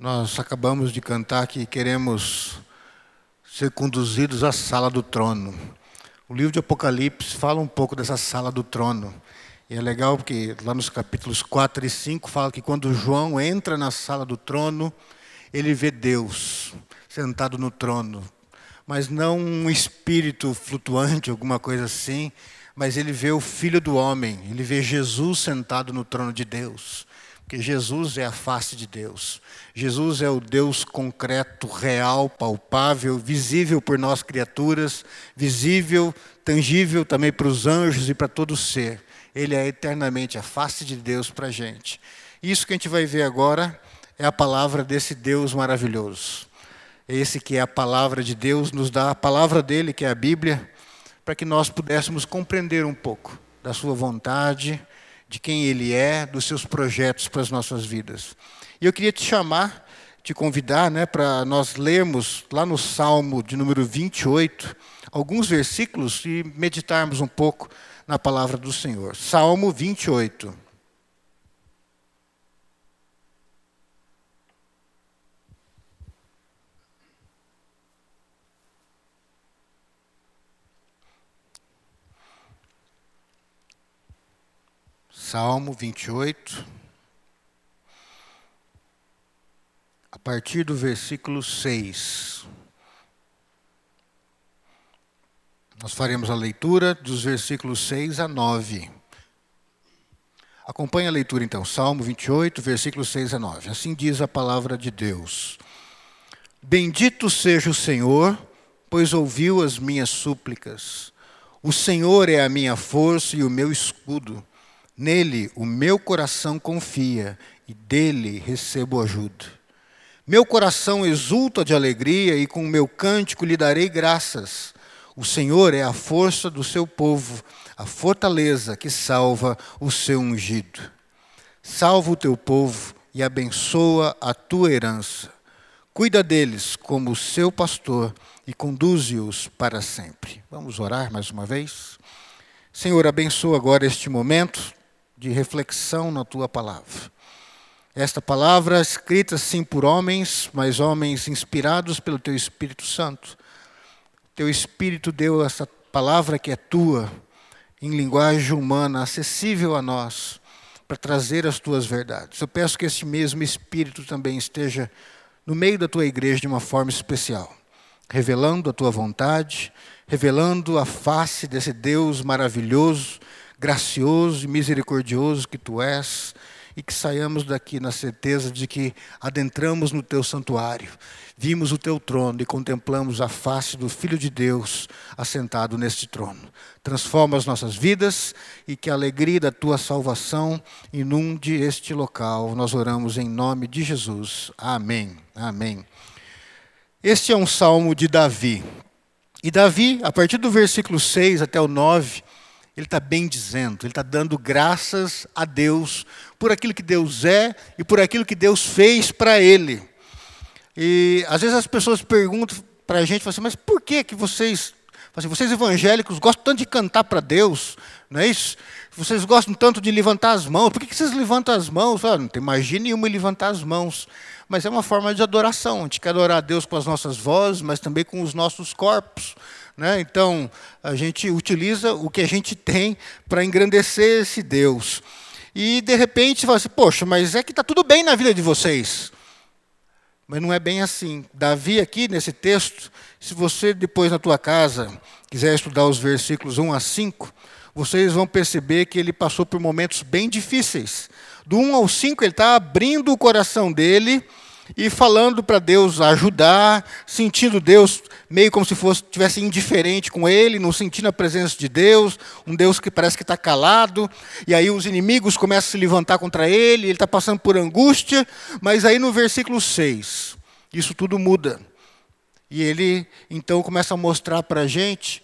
Nós acabamos de cantar que queremos ser conduzidos à sala do trono. O livro de Apocalipse fala um pouco dessa sala do trono. E é legal porque lá nos capítulos 4 e 5 fala que quando João entra na sala do trono, ele vê Deus sentado no trono. Mas não um espírito flutuante, alguma coisa assim, mas ele vê o Filho do Homem, ele vê Jesus sentado no trono de Deus. Porque Jesus é a face de Deus. Jesus é o Deus concreto, real, palpável, visível por nós criaturas, visível, tangível também para os anjos e para todo ser. Ele é eternamente a face de Deus para a gente. Isso que a gente vai ver agora é a palavra desse Deus maravilhoso. Esse que é a palavra de Deus, nos dá a palavra dele, que é a Bíblia, para que nós pudéssemos compreender um pouco da sua vontade, de quem Ele é, dos seus projetos para as nossas vidas. E eu queria te chamar, te convidar né, para nós lermos lá no Salmo de número 28, alguns versículos e meditarmos um pouco na palavra do Senhor. Salmo 28. Salmo 28, a partir do versículo 6. Nós faremos a leitura dos versículos 6 a 9. Acompanhe a leitura então, Salmo 28, versículos 6 a 9. Assim diz a palavra de Deus: Bendito seja o Senhor, pois ouviu as minhas súplicas. O Senhor é a minha força e o meu escudo. Nele o meu coração confia e dele recebo ajuda. Meu coração exulta de alegria e com o meu cântico lhe darei graças. O Senhor é a força do seu povo, a fortaleza que salva o seu ungido. Salva o teu povo e abençoa a tua herança. Cuida deles como seu pastor e conduze-os para sempre. Vamos orar mais uma vez? Senhor, abençoa agora este momento de reflexão na tua palavra. Esta palavra escrita sim por homens, mas homens inspirados pelo teu Espírito Santo. Teu Espírito deu essa palavra que é tua, em linguagem humana, acessível a nós, para trazer as tuas verdades. Eu peço que esse mesmo Espírito também esteja no meio da tua igreja de uma forma especial, revelando a tua vontade, revelando a face desse Deus maravilhoso gracioso e misericordioso que tu és, e que saiamos daqui na certeza de que adentramos no teu santuário, vimos o teu trono e contemplamos a face do Filho de Deus assentado neste trono. Transforma as nossas vidas e que a alegria da tua salvação inunde este local. Nós oramos em nome de Jesus. Amém. Amém. Este é um salmo de Davi. E Davi, a partir do versículo 6 até o 9, ele está bem dizendo, ele está dando graças a Deus por aquilo que Deus é e por aquilo que Deus fez para ele. E às vezes as pessoas perguntam para a gente, assim, mas por que, que vocês, assim, vocês evangélicos gostam tanto de cantar para Deus, não é isso? Vocês gostam tanto de levantar as mãos, por que, que vocês levantam as mãos? Ah, não tem magia nenhuma levantar as mãos. Mas é uma forma de adoração. A gente quer adorar a Deus com as nossas vozes, mas também com os nossos corpos. Né? Então, a gente utiliza o que a gente tem para engrandecer esse Deus. E, de repente, fala assim: Poxa, mas é que está tudo bem na vida de vocês. Mas não é bem assim. Davi, aqui nesse texto, se você depois na tua casa quiser estudar os versículos 1 a 5, vocês vão perceber que ele passou por momentos bem difíceis. Do 1 ao 5, ele está abrindo o coração dele e falando para Deus ajudar, sentindo Deus meio como se fosse tivesse indiferente com ele, não sentindo a presença de Deus, um Deus que parece que está calado, e aí os inimigos começam a se levantar contra ele, ele está passando por angústia, mas aí no versículo 6, isso tudo muda. E ele então começa a mostrar para a gente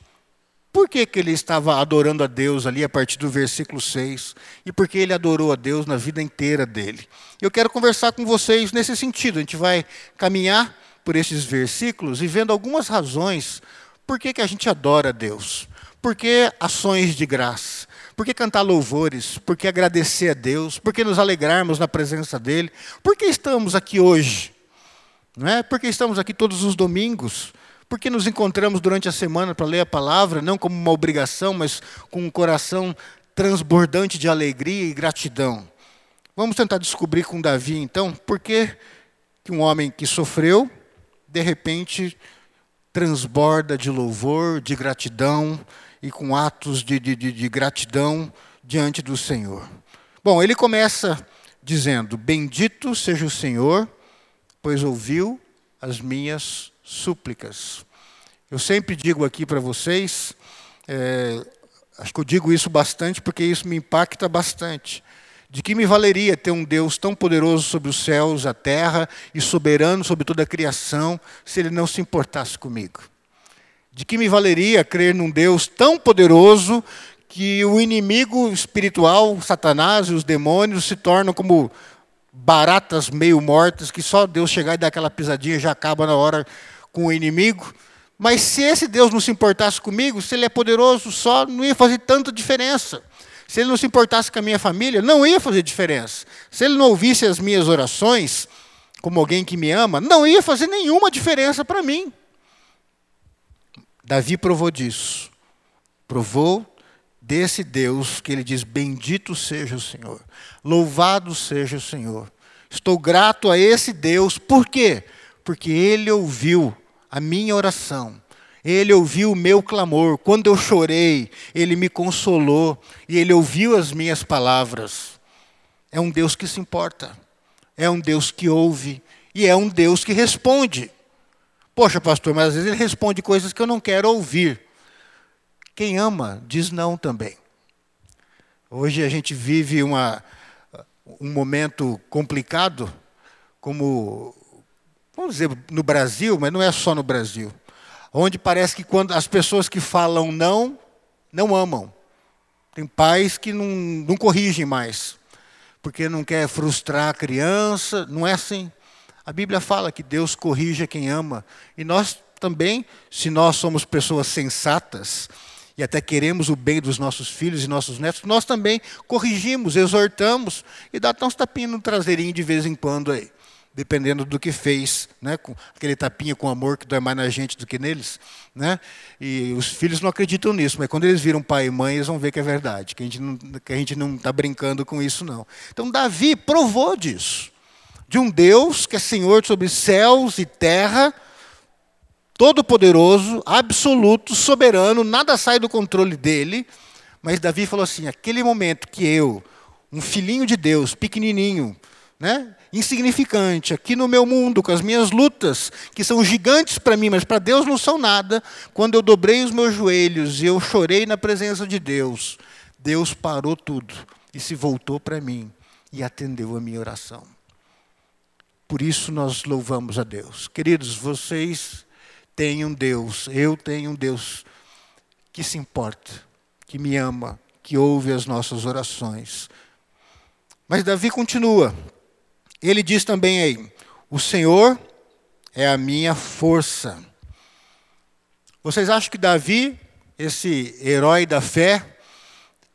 por que, que ele estava adorando a Deus ali a partir do versículo 6 e por que ele adorou a Deus na vida inteira dele. Eu quero conversar com vocês nesse sentido. A gente vai caminhar por esses versículos e vendo algumas razões por que, que a gente adora a Deus. Por que ações de graça? Por que cantar louvores? Por que agradecer a Deus? Por que nos alegrarmos na presença dele? Por que estamos aqui hoje? Não é porque estamos aqui todos os domingos, porque nos encontramos durante a semana para ler a palavra, não como uma obrigação, mas com um coração transbordante de alegria e gratidão. Vamos tentar descobrir com Davi, então, por que, um homem que sofreu, de repente, transborda de louvor, de gratidão e com atos de, de, de gratidão diante do Senhor. Bom, ele começa dizendo: Bendito seja o Senhor, pois ouviu as minhas súplicas. Eu sempre digo aqui para vocês, é, acho que eu digo isso bastante porque isso me impacta bastante. De que me valeria ter um Deus tão poderoso sobre os céus, a terra e soberano sobre toda a criação, se ele não se importasse comigo? De que me valeria crer num Deus tão poderoso que o inimigo espiritual, Satanás e os demônios se tornam como baratas meio mortas, que só Deus chegar e dar aquela pisadinha já acaba na hora com o inimigo? Mas se esse Deus não se importasse comigo, se ele é poderoso só, não ia fazer tanta diferença. Se ele não se importasse com a minha família, não ia fazer diferença. Se ele não ouvisse as minhas orações, como alguém que me ama, não ia fazer nenhuma diferença para mim. Davi provou disso. Provou desse Deus que ele diz: Bendito seja o Senhor, louvado seja o Senhor. Estou grato a esse Deus, por quê? Porque ele ouviu a minha oração, ele ouviu o meu clamor. Quando eu chorei, ele me consolou e ele ouviu as minhas palavras. É um Deus que se importa, é um Deus que ouve e é um Deus que responde. Poxa, pastor, mas às vezes ele responde coisas que eu não quero ouvir. Quem ama diz não também. Hoje a gente vive uma, um momento complicado, como, vamos dizer, no Brasil, mas não é só no Brasil, onde parece que quando as pessoas que falam não, não amam. Tem pais que não, não corrigem mais, porque não quer frustrar a criança, não é assim. A Bíblia fala que Deus corrige quem ama, e nós também, se nós somos pessoas sensatas, e até queremos o bem dos nossos filhos e nossos netos, nós também corrigimos, exortamos e dá até uns tapinhos no traseirinho de vez em quando aí, dependendo do que fez, né? com aquele tapinha com amor que dói mais na gente do que neles. Né? E os filhos não acreditam nisso, mas quando eles viram pai e mãe, eles vão ver que é verdade, que a gente não está brincando com isso, não. Então, Davi provou disso, de um Deus que é Senhor sobre céus e terra, todo-poderoso, absoluto, soberano, nada sai do controle dele. Mas Davi falou assim: aquele momento que eu, um filhinho de Deus, pequenininho, né, insignificante, aqui no meu mundo, com as minhas lutas, que são gigantes para mim, mas para Deus não são nada, quando eu dobrei os meus joelhos e eu chorei na presença de Deus, Deus parou tudo e se voltou para mim e atendeu a minha oração. Por isso nós louvamos a Deus. Queridos, vocês tem um Deus, eu tenho um Deus que se importa, que me ama, que ouve as nossas orações. Mas Davi continua. Ele diz também aí: O Senhor é a minha força. Vocês acham que Davi, esse herói da fé,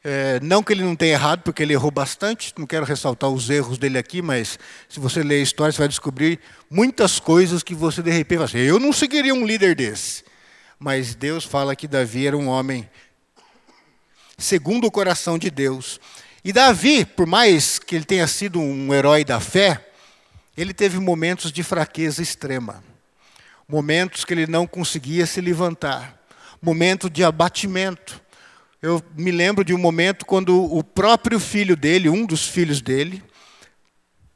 é, não que ele não tenha errado, porque ele errou bastante, não quero ressaltar os erros dele aqui, mas se você ler a história, você vai descobrir muitas coisas que você de repente vai assim, eu não seguiria um líder desse. Mas Deus fala que Davi era um homem segundo o coração de Deus. E Davi, por mais que ele tenha sido um herói da fé, ele teve momentos de fraqueza extrema. Momentos que ele não conseguia se levantar. Momento de abatimento eu me lembro de um momento quando o próprio filho dele, um dos filhos dele,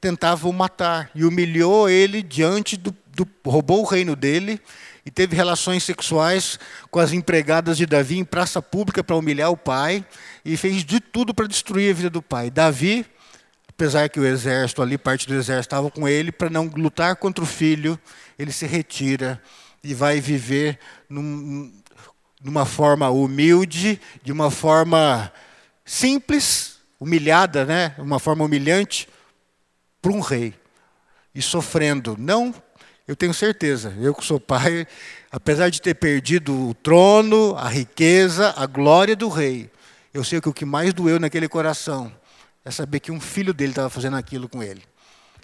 tentava o matar e humilhou ele diante do, do roubou o reino dele e teve relações sexuais com as empregadas de Davi em praça pública para humilhar o pai e fez de tudo para destruir a vida do pai. Davi, apesar que o exército ali, parte do exército estava com ele para não lutar contra o filho, ele se retira e vai viver num, de uma forma humilde, de uma forma simples, humilhada, né? uma forma humilhante, para um rei. E sofrendo. Não, eu tenho certeza, eu que sou pai, apesar de ter perdido o trono, a riqueza, a glória do rei, eu sei que o que mais doeu naquele coração é saber que um filho dele estava fazendo aquilo com ele.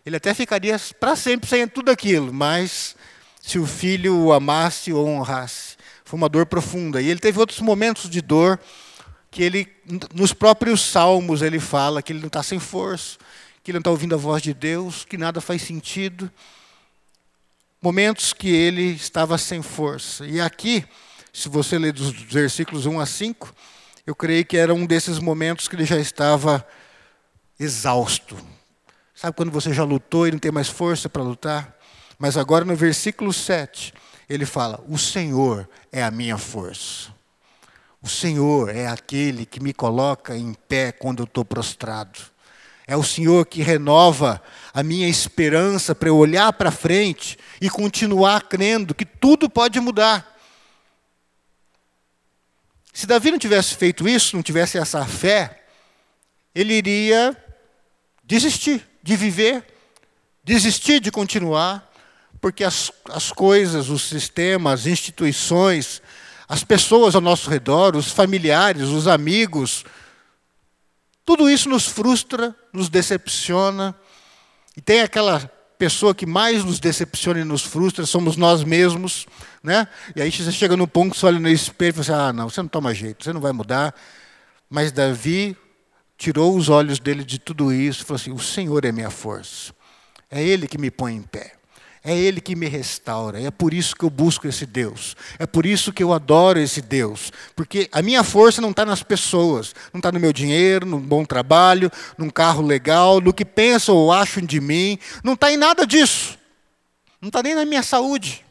Ele até ficaria para sempre sem tudo aquilo, mas se o filho o amasse ou honrasse. Foi uma dor profunda. E ele teve outros momentos de dor que ele, nos próprios salmos, ele fala que ele não está sem força, que ele não está ouvindo a voz de Deus, que nada faz sentido. Momentos que ele estava sem força. E aqui, se você ler dos versículos 1 a 5, eu creio que era um desses momentos que ele já estava exausto. Sabe quando você já lutou e não tem mais força para lutar? Mas agora no versículo 7, ele fala: O Senhor é a minha força. O Senhor é aquele que me coloca em pé quando eu estou prostrado. É o Senhor que renova a minha esperança para eu olhar para frente e continuar crendo que tudo pode mudar. Se Davi não tivesse feito isso, não tivesse essa fé, ele iria desistir de viver, desistir de continuar, porque as, as coisas, os sistemas, as instituições, as pessoas ao nosso redor, os familiares, os amigos, tudo isso nos frustra, nos decepciona. E tem aquela pessoa que mais nos decepciona e nos frustra, somos nós mesmos. Né? E aí você chega no ponto você olha no espelho e fala assim, ah, não, você não toma jeito, você não vai mudar. Mas Davi tirou os olhos dele de tudo isso e falou assim, o Senhor é minha força. É Ele que me põe em pé. É Ele que me restaura. É por isso que eu busco esse Deus. É por isso que eu adoro esse Deus. Porque a minha força não está nas pessoas, não está no meu dinheiro, num bom trabalho, num carro legal, no que pensam ou acham de mim. Não está em nada disso. Não está nem na minha saúde.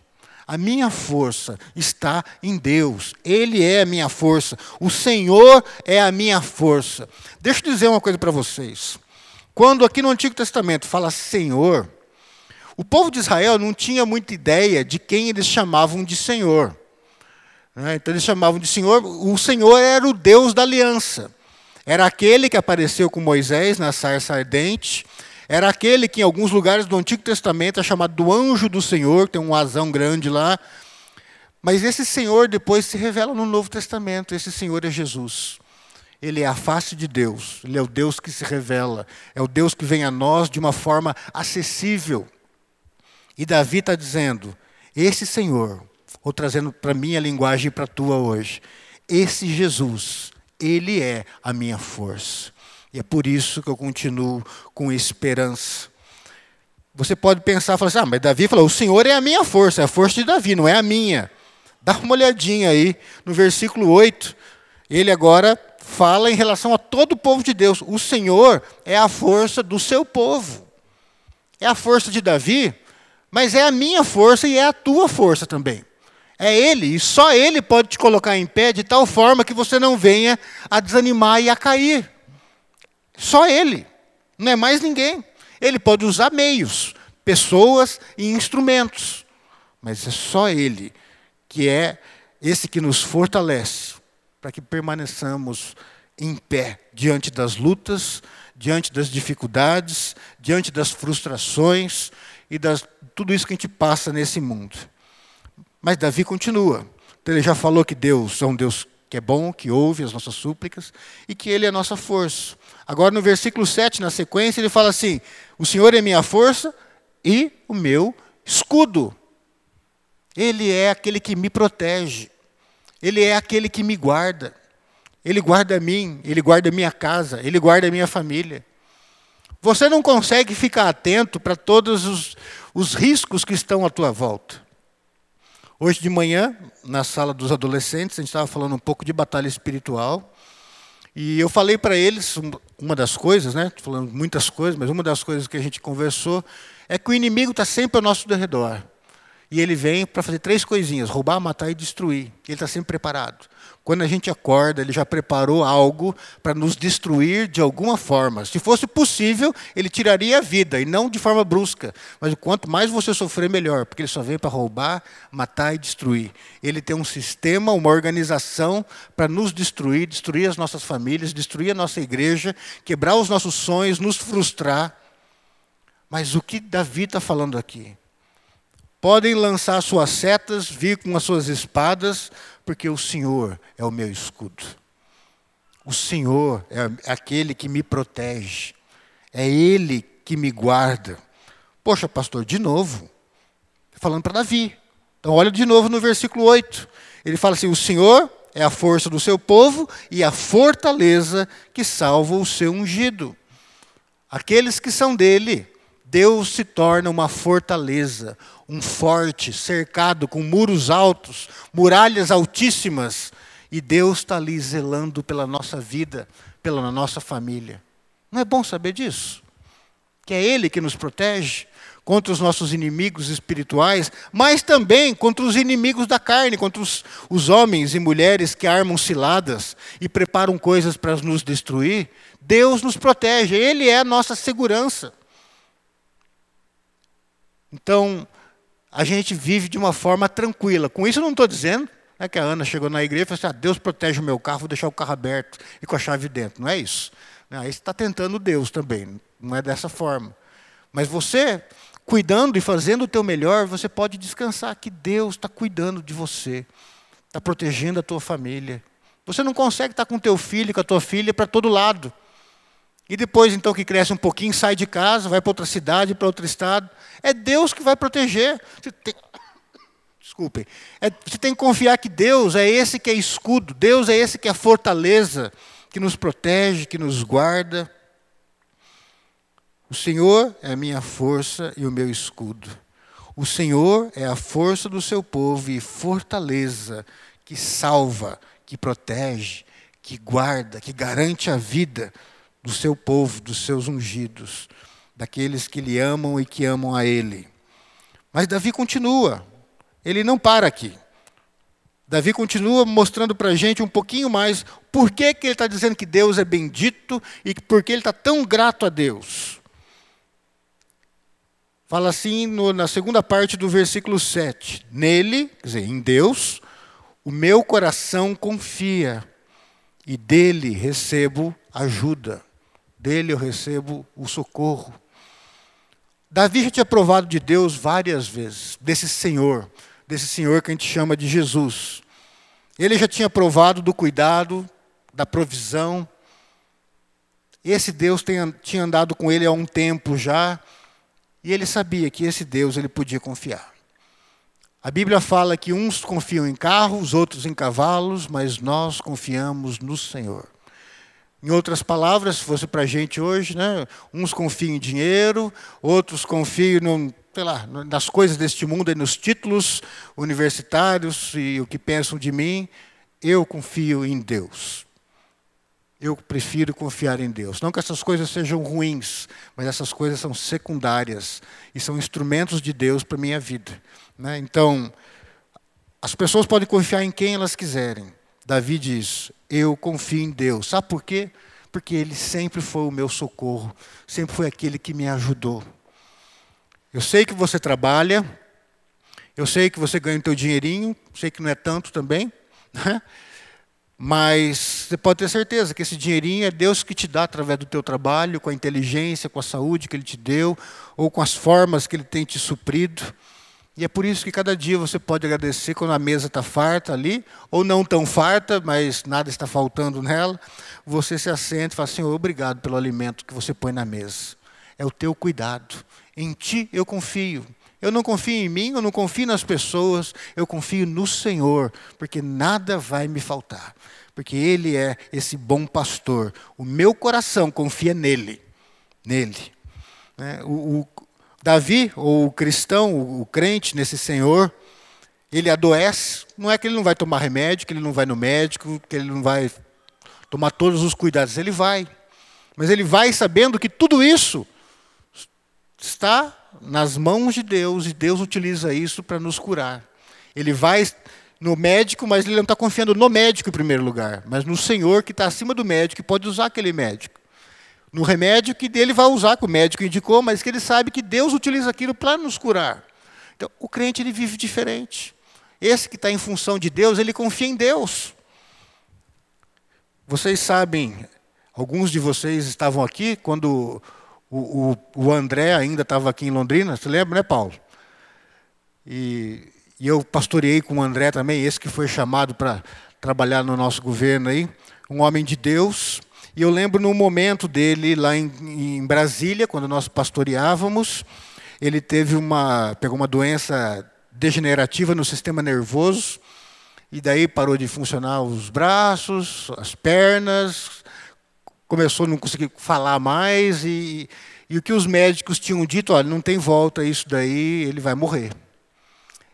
A minha força está em Deus. Ele é a minha força. O Senhor é a minha força. Deixa eu dizer uma coisa para vocês. Quando aqui no Antigo Testamento fala Senhor, o povo de Israel não tinha muita ideia de quem eles chamavam de Senhor. Né? Então eles chamavam de Senhor, o Senhor era o Deus da aliança. Era aquele que apareceu com Moisés na sarça ardente, era aquele que em alguns lugares do Antigo Testamento é chamado do anjo do Senhor, tem um asão grande lá. Mas esse Senhor depois se revela no Novo Testamento, esse Senhor é Jesus. Ele é a face de Deus, ele é o Deus que se revela, é o Deus que vem a nós de uma forma acessível. E Davi está dizendo: esse Senhor, ou trazendo para minha linguagem e para a tua hoje, esse Jesus, ele é a minha força. E é por isso que eu continuo com esperança. Você pode pensar, falar assim, ah, mas Davi falou, o Senhor é a minha força, é a força de Davi, não é a minha. Dá uma olhadinha aí no versículo 8. Ele agora fala em relação a todo o povo de Deus. O Senhor é a força do seu povo. É a força de Davi, mas é a minha força e é a tua força também. É Ele, e só Ele pode te colocar em pé de tal forma que você não venha a desanimar e a cair. Só Ele, não é mais ninguém. Ele pode usar meios, pessoas e instrumentos, mas é só Ele que é esse que nos fortalece para que permaneçamos em pé diante das lutas, diante das dificuldades, diante das frustrações e das tudo isso que a gente passa nesse mundo. Mas Davi continua. Então ele já falou que Deus é um Deus que é bom, que ouve as nossas súplicas e que Ele é a nossa força. Agora, no versículo 7, na sequência, ele fala assim: O Senhor é minha força e o meu escudo. Ele é aquele que me protege. Ele é aquele que me guarda. Ele guarda a mim, ele guarda a minha casa, ele guarda a minha família. Você não consegue ficar atento para todos os, os riscos que estão à tua volta. Hoje de manhã, na sala dos adolescentes, a gente estava falando um pouco de batalha espiritual. E eu falei para eles uma das coisas, né? Falando muitas coisas, mas uma das coisas que a gente conversou é que o inimigo está sempre ao nosso redor. E ele vem para fazer três coisinhas: roubar, matar e destruir. Ele está sempre preparado. Quando a gente acorda, ele já preparou algo para nos destruir de alguma forma. Se fosse possível, ele tiraria a vida, e não de forma brusca. Mas quanto mais você sofrer, melhor, porque ele só vem para roubar, matar e destruir. Ele tem um sistema, uma organização para nos destruir, destruir as nossas famílias, destruir a nossa igreja, quebrar os nossos sonhos, nos frustrar. Mas o que Davi está falando aqui? Podem lançar suas setas, vir com as suas espadas, porque o Senhor é o meu escudo. O Senhor é aquele que me protege. É Ele que me guarda. Poxa, pastor, de novo. Falando para Davi. Então, olha de novo no versículo 8. Ele fala assim: O Senhor é a força do seu povo e a fortaleza que salva o seu ungido. Aqueles que são dele, Deus se torna uma fortaleza, um forte, cercado com muros altos, muralhas altíssimas, e Deus está ali zelando pela nossa vida, pela nossa família. Não é bom saber disso? Que é Ele que nos protege contra os nossos inimigos espirituais, mas também contra os inimigos da carne, contra os, os homens e mulheres que armam ciladas e preparam coisas para nos destruir. Deus nos protege, Ele é a nossa segurança. Então, a gente vive de uma forma tranquila. Com isso, não estou dizendo é que a Ana chegou na igreja e falou assim: ah, Deus protege o meu carro, vou deixar o carro aberto e com a chave dentro. Não é isso. Aí você está tentando Deus também. Não é dessa forma. Mas você, cuidando e fazendo o teu melhor, você pode descansar que Deus está cuidando de você, está protegendo a tua família. Você não consegue estar com o teu filho, com a tua filha para todo lado. E depois, então, que cresce um pouquinho, sai de casa, vai para outra cidade, para outro estado. É Deus que vai proteger. Você tem... Desculpem. É, você tem que confiar que Deus é esse que é escudo, Deus é esse que é fortaleza, que nos protege, que nos guarda. O Senhor é a minha força e o meu escudo. O Senhor é a força do seu povo e fortaleza que salva, que protege, que guarda, que garante a vida do seu povo, dos seus ungidos, daqueles que lhe amam e que amam a ele. Mas Davi continua, ele não para aqui. Davi continua mostrando para a gente um pouquinho mais por que, que ele está dizendo que Deus é bendito e por que ele está tão grato a Deus. Fala assim no, na segunda parte do versículo 7. Nele, quer dizer, em Deus, o meu coração confia e dele recebo ajuda. Dele eu recebo o socorro. Davi já tinha provado de Deus várias vezes, desse Senhor, desse Senhor que a gente chama de Jesus. Ele já tinha provado do cuidado, da provisão. Esse Deus tinha andado com ele há um tempo já, e ele sabia que esse Deus ele podia confiar. A Bíblia fala que uns confiam em carros, outros em cavalos, mas nós confiamos no Senhor. Em outras palavras, se fosse para a gente hoje, né, uns confiam em dinheiro, outros confiam no, sei lá, nas coisas deste mundo, nos títulos universitários e o que pensam de mim. Eu confio em Deus. Eu prefiro confiar em Deus. Não que essas coisas sejam ruins, mas essas coisas são secundárias e são instrumentos de Deus para a minha vida. Né? Então, as pessoas podem confiar em quem elas quiserem. Davi diz: Eu confio em Deus. Sabe por quê? Porque Ele sempre foi o meu socorro, sempre foi aquele que me ajudou. Eu sei que você trabalha, eu sei que você ganha o teu dinheirinho, sei que não é tanto também, né? mas você pode ter certeza que esse dinheirinho é Deus que te dá através do teu trabalho, com a inteligência, com a saúde que Ele te deu, ou com as formas que Ele tem te suprido. E é por isso que cada dia você pode agradecer quando a mesa está farta ali, ou não tão farta, mas nada está faltando nela. Você se assenta e fala, Senhor, obrigado pelo alimento que você põe na mesa. É o teu cuidado. Em ti eu confio. Eu não confio em mim, eu não confio nas pessoas, eu confio no Senhor, porque nada vai me faltar. Porque Ele é esse bom pastor. O meu coração confia nele. Nele. Né? O, o, Davi, ou o cristão, o crente nesse Senhor, ele adoece, não é que ele não vai tomar remédio, que ele não vai no médico, que ele não vai tomar todos os cuidados, ele vai. Mas ele vai sabendo que tudo isso está nas mãos de Deus e Deus utiliza isso para nos curar. Ele vai no médico, mas ele não está confiando no médico em primeiro lugar, mas no Senhor que está acima do médico e pode usar aquele médico no remédio que ele vai usar, que o médico indicou, mas que ele sabe que Deus utiliza aquilo para nos curar. Então, o crente ele vive diferente. Esse que está em função de Deus, ele confia em Deus. Vocês sabem, alguns de vocês estavam aqui quando o, o, o André ainda estava aqui em Londrina, você lembra, né, Paulo? E, e eu pastoreei com o André também, esse que foi chamado para trabalhar no nosso governo aí, um homem de Deus, e eu lembro no momento dele lá em, em Brasília, quando nós pastoreávamos, ele teve uma, pegou uma doença degenerativa no sistema nervoso, e daí parou de funcionar os braços, as pernas, começou a não conseguir falar mais, e, e o que os médicos tinham dito, olha, não tem volta isso daí, ele vai morrer.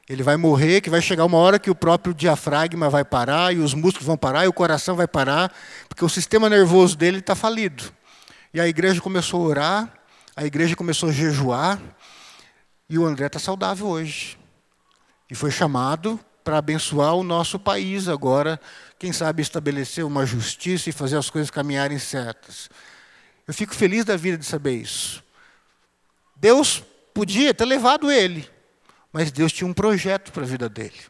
Ele vai morrer, que vai chegar uma hora que o próprio diafragma vai parar, e os músculos vão parar, e o coração vai parar, porque o sistema nervoso dele está falido. E a igreja começou a orar, a igreja começou a jejuar, e o André está saudável hoje. E foi chamado para abençoar o nosso país agora, quem sabe estabelecer uma justiça e fazer as coisas caminharem certas. Eu fico feliz da vida de saber isso. Deus podia ter levado ele, mas Deus tinha um projeto para a vida dele.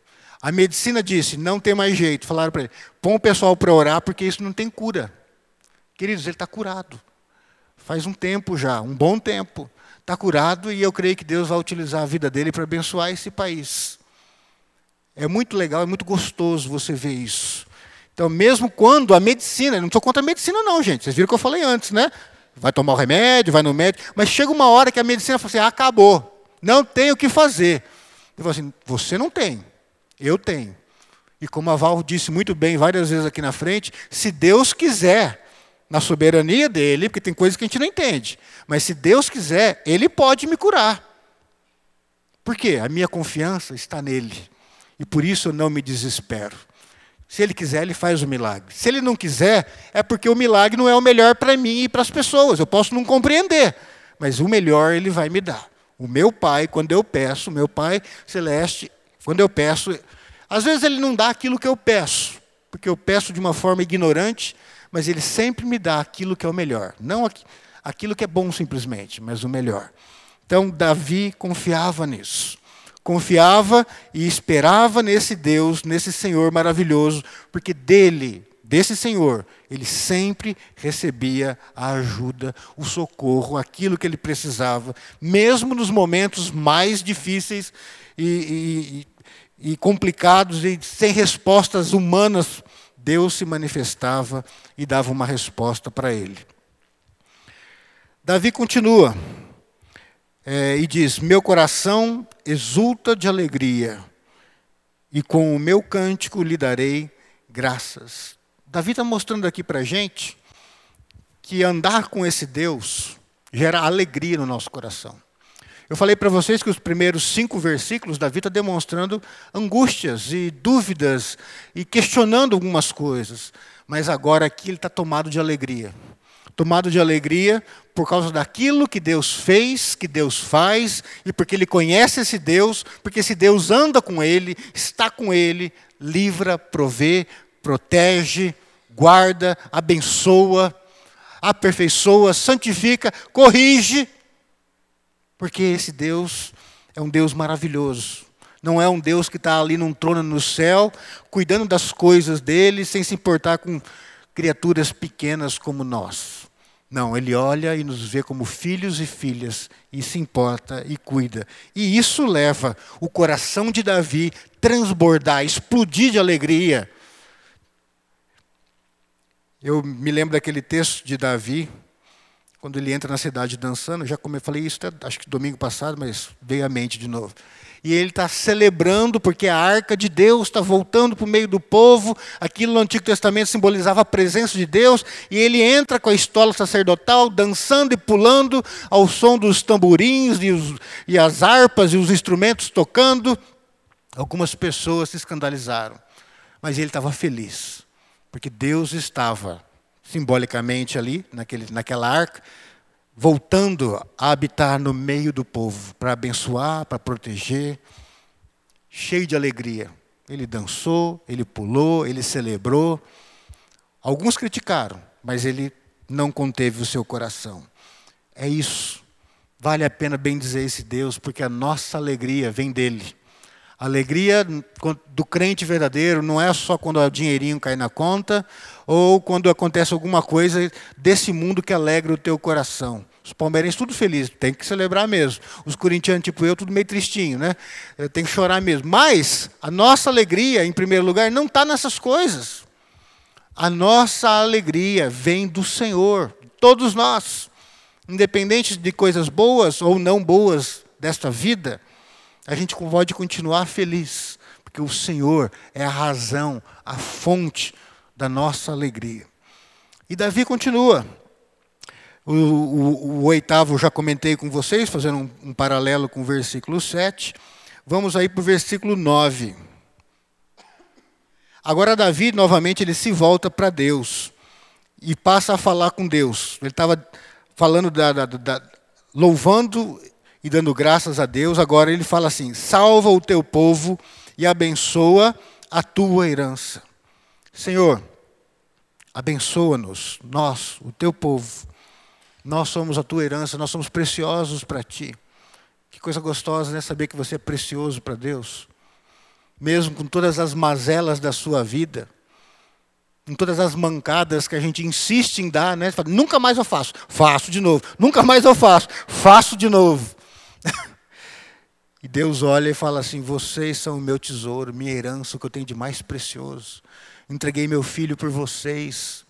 A medicina disse: não tem mais jeito. Falaram para ele: põe o pessoal para orar, porque isso não tem cura. Queridos, ele está curado. Faz um tempo já, um bom tempo. Está curado e eu creio que Deus vai utilizar a vida dele para abençoar esse país. É muito legal, é muito gostoso você ver isso. Então, mesmo quando a medicina, não estou contra a medicina, não, gente. Vocês viram o que eu falei antes, né? Vai tomar o remédio, vai no médico, mas chega uma hora que a medicina fala assim: ah, acabou, não tem o que fazer. Eu falo assim: você não tem, eu tenho. E como a Val disse muito bem várias vezes aqui na frente, se Deus quiser, na soberania dele, porque tem coisas que a gente não entende, mas se Deus quiser, ele pode me curar. Por quê? A minha confiança está nele. E por isso eu não me desespero. Se ele quiser, ele faz o milagre. Se ele não quiser, é porque o milagre não é o melhor para mim e para as pessoas. Eu posso não compreender, mas o melhor ele vai me dar. O meu pai, quando eu peço, meu pai celeste, quando eu peço, às vezes ele não dá aquilo que eu peço, porque eu peço de uma forma ignorante, mas ele sempre me dá aquilo que é o melhor. Não aquilo que é bom simplesmente, mas o melhor. Então, Davi confiava nisso confiava e esperava nesse Deus, nesse Senhor maravilhoso, porque dele, desse Senhor, ele sempre recebia a ajuda, o socorro, aquilo que ele precisava, mesmo nos momentos mais difíceis e, e, e complicados e sem respostas humanas, Deus se manifestava e dava uma resposta para ele. Davi continua é, e diz: Meu coração exulta de alegria, e com o meu cântico lhe darei graças. Davi está mostrando aqui para a gente que andar com esse Deus gera alegria no nosso coração. Eu falei para vocês que os primeiros cinco versículos, Davi está demonstrando angústias e dúvidas e questionando algumas coisas. Mas agora aqui ele está tomado de alegria tomado de alegria por causa daquilo que Deus fez, que Deus faz, e porque ele conhece esse Deus, porque esse Deus anda com ele, está com ele, livra, provê, protege, guarda, abençoa, aperfeiçoa, santifica, corrige, porque esse Deus é um Deus maravilhoso. Não é um Deus que está ali num trono no céu, cuidando das coisas dele, sem se importar com criaturas pequenas como nós. Não, ele olha e nos vê como filhos e filhas e se importa e cuida. E isso leva o coração de Davi transbordar, explodir de alegria. Eu me lembro daquele texto de Davi, quando ele entra na cidade dançando, já como eu falei isso acho que domingo passado, mas veio à mente de novo e ele está celebrando porque a arca de Deus está voltando para o meio do povo. Aquilo no Antigo Testamento simbolizava a presença de Deus, e ele entra com a estola sacerdotal, dançando e pulando ao som dos tamborins e, os, e as harpas e os instrumentos tocando. Algumas pessoas se escandalizaram, mas ele estava feliz, porque Deus estava simbolicamente ali, naquele, naquela arca, voltando a habitar no meio do povo, para abençoar, para proteger, cheio de alegria. Ele dançou, ele pulou, ele celebrou. Alguns criticaram, mas ele não conteve o seu coração. É isso. Vale a pena bem dizer esse Deus, porque a nossa alegria vem dele. A alegria do crente verdadeiro não é só quando o dinheirinho cai na conta ou quando acontece alguma coisa desse mundo que alegra o teu coração. Os palmeirenses tudo felizes, tem que celebrar mesmo. Os corintianos, tipo eu, tudo meio tristinho, né? Tem que chorar mesmo. Mas a nossa alegria, em primeiro lugar, não está nessas coisas. A nossa alegria vem do Senhor, todos nós, independente de coisas boas ou não boas desta vida, a gente pode continuar feliz, porque o Senhor é a razão, a fonte da nossa alegria. E Davi continua. O, o, o oitavo já comentei com vocês, fazendo um, um paralelo com o versículo 7. Vamos aí para o versículo 9. Agora Davi, novamente, ele se volta para Deus e passa a falar com Deus. Ele estava falando, da, da, da, louvando e dando graças a Deus. Agora ele fala assim: salva o teu povo e abençoa a tua herança. Senhor, abençoa-nos, nós, o teu povo. Nós somos a tua herança, nós somos preciosos para ti. Que coisa gostosa, né? Saber que você é precioso para Deus mesmo com todas as mazelas da sua vida, com todas as mancadas que a gente insiste em dar, né? Fala, nunca mais eu faço, faço de novo, nunca mais eu faço, faço de novo. E Deus olha e fala assim: vocês são o meu tesouro, minha herança, o que eu tenho de mais precioso. Entreguei meu filho por vocês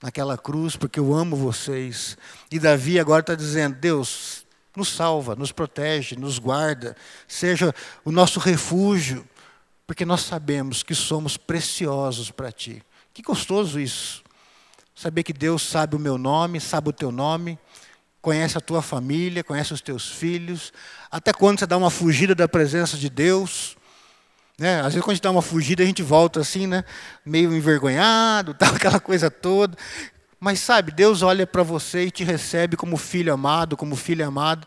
naquela cruz, porque eu amo vocês. E Davi agora está dizendo: Deus, nos salva, nos protege, nos guarda, seja o nosso refúgio porque nós sabemos que somos preciosos para Ti. Que gostoso isso. Saber que Deus sabe o meu nome, sabe o teu nome, conhece a tua família, conhece os teus filhos. Até quando você dá uma fugida da presença de Deus. Né? Às vezes, quando a gente dá uma fugida, a gente volta assim, né? meio envergonhado, tal, aquela coisa toda. Mas sabe, Deus olha para você e te recebe como filho amado, como filho amado,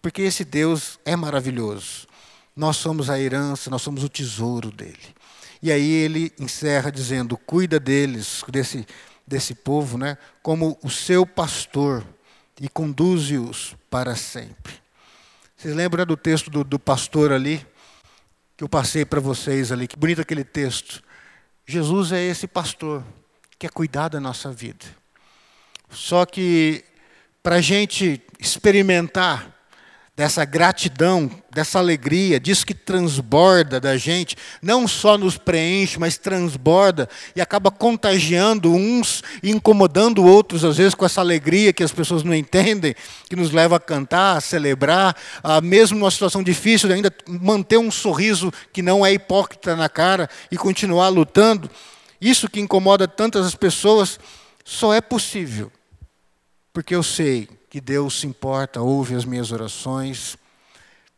porque esse Deus é maravilhoso. Nós somos a herança, nós somos o tesouro dele. E aí ele encerra dizendo: cuida deles, desse, desse povo, né, como o seu pastor e conduze-os para sempre. Vocês lembram do texto do, do pastor ali? Que eu passei para vocês ali. Que bonito aquele texto. Jesus é esse pastor que quer cuidar da nossa vida. Só que para a gente experimentar dessa gratidão, dessa alegria, disso que transborda da gente, não só nos preenche, mas transborda e acaba contagiando uns e incomodando outros, às vezes com essa alegria que as pessoas não entendem, que nos leva a cantar, a celebrar, a, mesmo numa situação difícil, ainda manter um sorriso que não é hipócrita na cara e continuar lutando. Isso que incomoda tantas pessoas só é possível porque eu sei que Deus se importa, ouve as minhas orações,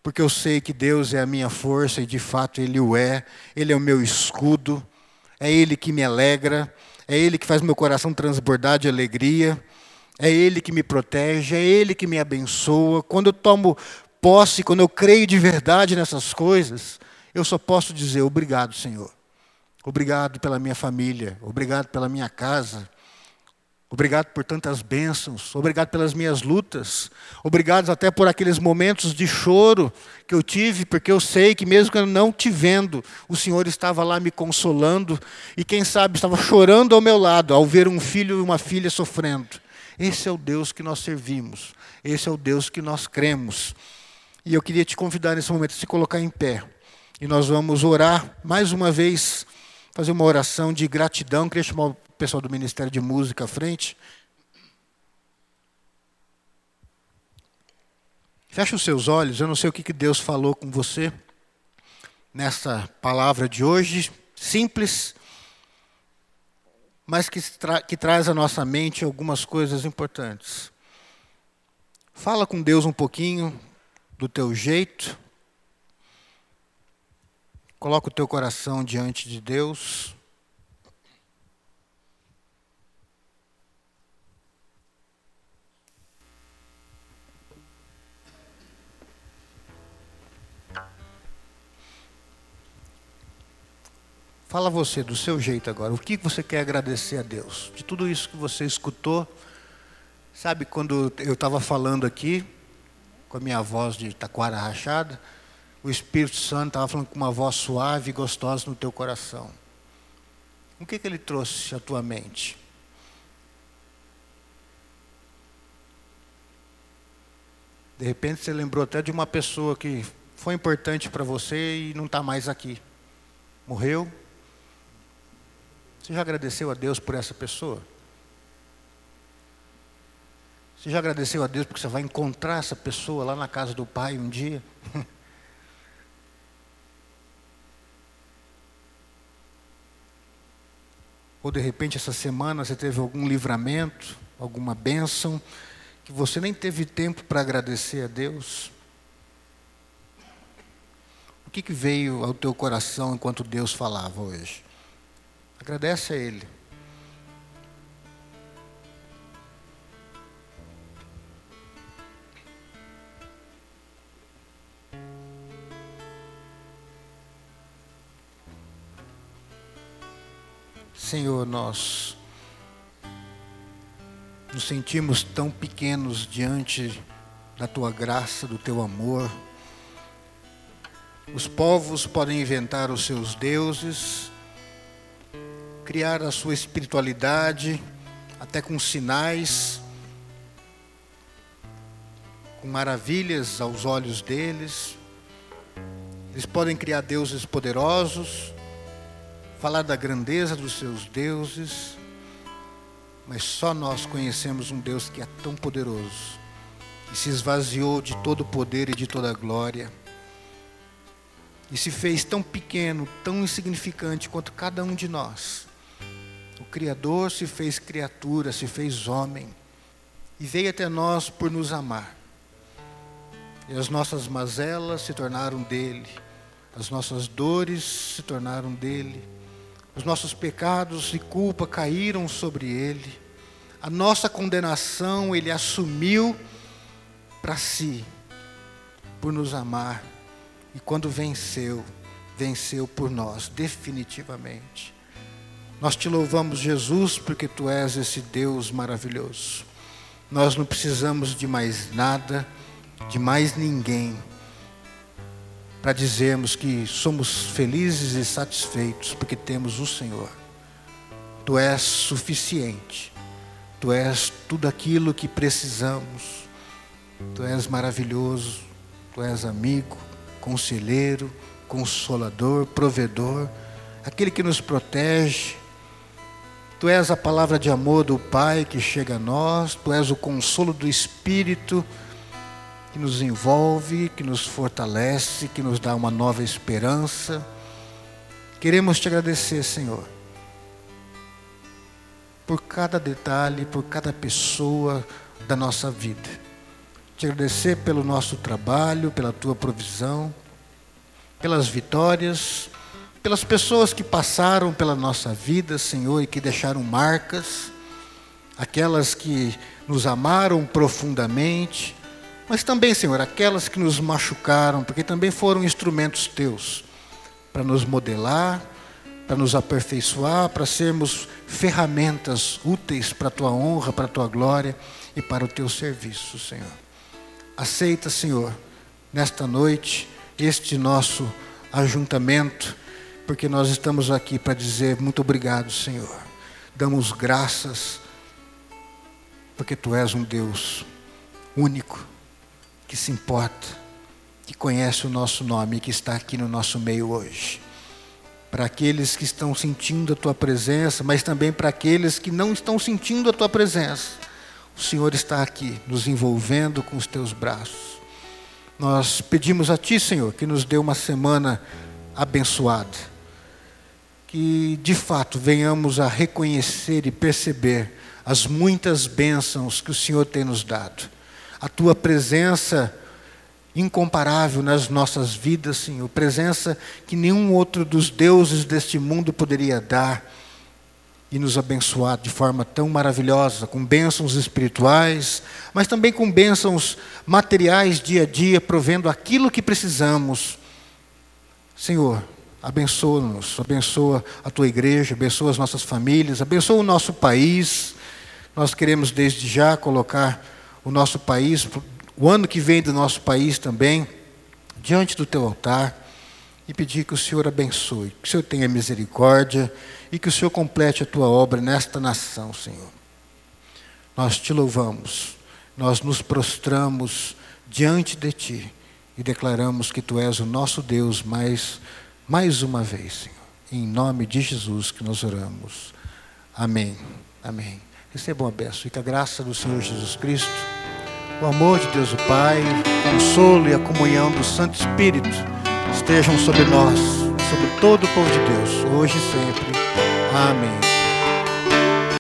porque eu sei que Deus é a minha força e de fato Ele o é, Ele é o meu escudo, é Ele que me alegra, é Ele que faz meu coração transbordar de alegria, é Ele que me protege, é Ele que me abençoa. Quando eu tomo posse, quando eu creio de verdade nessas coisas, eu só posso dizer obrigado, Senhor. Obrigado pela minha família, obrigado pela minha casa, Obrigado por tantas bênçãos, obrigado pelas minhas lutas, obrigado até por aqueles momentos de choro que eu tive, porque eu sei que mesmo eu não te vendo, o Senhor estava lá me consolando e quem sabe estava chorando ao meu lado ao ver um filho e uma filha sofrendo. Esse é o Deus que nós servimos, esse é o Deus que nós cremos. E eu queria te convidar nesse momento a se colocar em pé. E nós vamos orar mais uma vez, fazer uma oração de gratidão. Queria chamar pessoal do Ministério de Música à frente. Feche os seus olhos, eu não sei o que Deus falou com você nessa palavra de hoje, simples, mas que, tra que traz à nossa mente algumas coisas importantes. Fala com Deus um pouquinho do teu jeito. Coloca o teu coração diante de Deus. Fala você do seu jeito agora. O que você quer agradecer a Deus? De tudo isso que você escutou. Sabe quando eu estava falando aqui, com a minha voz de taquara rachada, o Espírito Santo estava falando com uma voz suave e gostosa no teu coração. O que, que ele trouxe à tua mente? De repente você lembrou até de uma pessoa que foi importante para você e não está mais aqui. Morreu, você já agradeceu a Deus por essa pessoa? Você já agradeceu a Deus porque você vai encontrar essa pessoa lá na casa do Pai um dia? Ou de repente essa semana você teve algum livramento, alguma bênção, que você nem teve tempo para agradecer a Deus? O que, que veio ao teu coração enquanto Deus falava hoje? Agradece a Ele. Senhor, nós nos sentimos tão pequenos diante da tua graça, do teu amor. Os povos podem inventar os seus deuses, criar a sua espiritualidade, até com sinais, com maravilhas aos olhos deles. Eles podem criar deuses poderosos, falar da grandeza dos seus deuses, mas só nós conhecemos um Deus que é tão poderoso, e se esvaziou de todo o poder e de toda a glória, e se fez tão pequeno, tão insignificante quanto cada um de nós. O Criador se fez criatura, se fez homem, e veio até nós por nos amar. E as nossas mazelas se tornaram dele, as nossas dores se tornaram dele os nossos pecados e culpa caíram sobre ele. A nossa condenação ele assumiu para si, por nos amar. E quando venceu, venceu por nós, definitivamente. Nós te louvamos, Jesus, porque tu és esse Deus maravilhoso. Nós não precisamos de mais nada, de mais ninguém para dizermos que somos felizes e satisfeitos porque temos o Senhor. Tu és suficiente. Tu és tudo aquilo que precisamos. Tu és maravilhoso. Tu és amigo, conselheiro, consolador, provedor, aquele que nos protege. Tu és a palavra de amor do Pai que chega a nós, tu és o consolo do Espírito que nos envolve, que nos fortalece, que nos dá uma nova esperança. Queremos te agradecer, Senhor, por cada detalhe, por cada pessoa da nossa vida. Te agradecer pelo nosso trabalho, pela tua provisão, pelas vitórias, pelas pessoas que passaram pela nossa vida, Senhor, e que deixaram marcas, aquelas que nos amaram profundamente, mas também, Senhor, aquelas que nos machucaram, porque também foram instrumentos teus para nos modelar, para nos aperfeiçoar, para sermos ferramentas úteis para a tua honra, para a tua glória e para o teu serviço, Senhor. Aceita, Senhor, nesta noite, este nosso ajuntamento, porque nós estamos aqui para dizer muito obrigado, Senhor. Damos graças, porque tu és um Deus único que se importa, que conhece o nosso nome que está aqui no nosso meio hoje. Para aqueles que estão sentindo a tua presença, mas também para aqueles que não estão sentindo a tua presença. O Senhor está aqui, nos envolvendo com os teus braços. Nós pedimos a Ti, Senhor, que nos dê uma semana abençoada. Que de fato venhamos a reconhecer e perceber as muitas bênçãos que o Senhor tem nos dado a tua presença incomparável nas nossas vidas, Senhor, presença que nenhum outro dos deuses deste mundo poderia dar e nos abençoar de forma tão maravilhosa, com bênçãos espirituais, mas também com bênçãos materiais dia a dia, provendo aquilo que precisamos. Senhor, abençoa-nos, abençoa a tua igreja, abençoa as nossas famílias, abençoa o nosso país. Nós queremos desde já colocar o nosso país, o ano que vem do nosso país também, diante do teu altar e pedir que o Senhor abençoe, que o Senhor tenha misericórdia e que o Senhor complete a tua obra nesta nação, Senhor. Nós te louvamos, nós nos prostramos diante de ti e declaramos que tu és o nosso Deus mais mais uma vez, Senhor. Em nome de Jesus que nós oramos. Amém. Amém. Recebam a bênção e que a graça do Senhor Jesus Cristo, o amor de Deus o Pai, o consolo e a comunhão do Santo Espírito estejam sobre nós, sobre todo o povo de Deus, hoje e sempre. Amém.